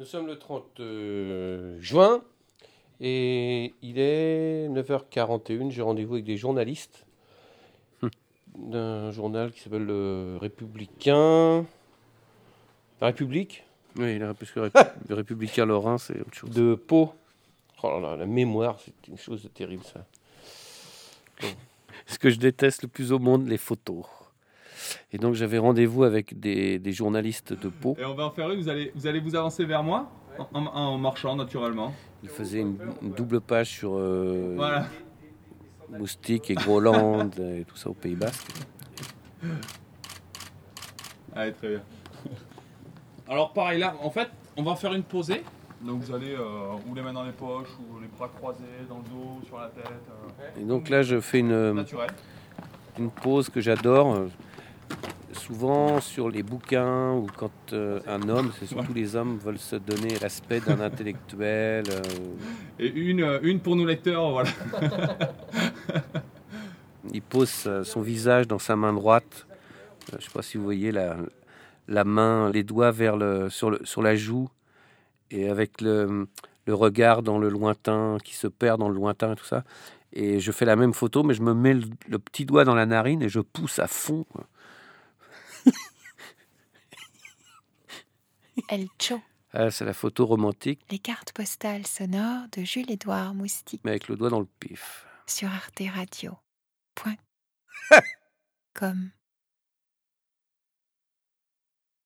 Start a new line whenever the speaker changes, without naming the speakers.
Nous sommes le 30 euh, juin et il est 9h41. J'ai rendez-vous avec des journalistes d'un journal qui s'appelle Le Républicain. La République
Oui, là, parce que Rép- le Républicain Lorrain, c'est autre chose.
de Pau. Oh là là, la mémoire, c'est une chose de terrible ça.
Ce que je déteste le plus au monde, les photos. Et donc j'avais rendez-vous avec des, des journalistes de Pau.
Et on va en faire une, vous allez vous, allez vous avancer vers moi en, en- en marchant naturellement.
Ils faisaient une, une double page sur euh,
Voilà.
Moustique et Groland et tout ça au Pays Basque.
Allez, très bien. Alors pareil là, en fait, on va en faire une posée. Donc vous allez euh, ou les mains dans les poches, ou les bras croisés dans le dos, sur la tête. euh,
Et donc là, je fais une,
naturel.
une pause que j'adore. Souvent sur les bouquins ou quand euh, un homme, c'est surtout les hommes, veulent se donner l'aspect d'un intellectuel. euh,
Et une, euh, une pour nos lecteurs, voilà.
il pose son visage dans sa main droite. Je ne sais pas si vous voyez la, la main, les doigts vers le, sur, le, sur la joue et avec le, le regard dans le lointain qui se perd dans le lointain et tout ça. Et je fais la même photo, mais je me mets le, le petit doigt dans la narine et je pousse à fond.
El Cho,
Ah, c'est la photo romantique,
les cartes postales sonores de Jules-Édouard Moustique
mais avec le doigt dans le pif.
sur Arte Radio. Point. Comme.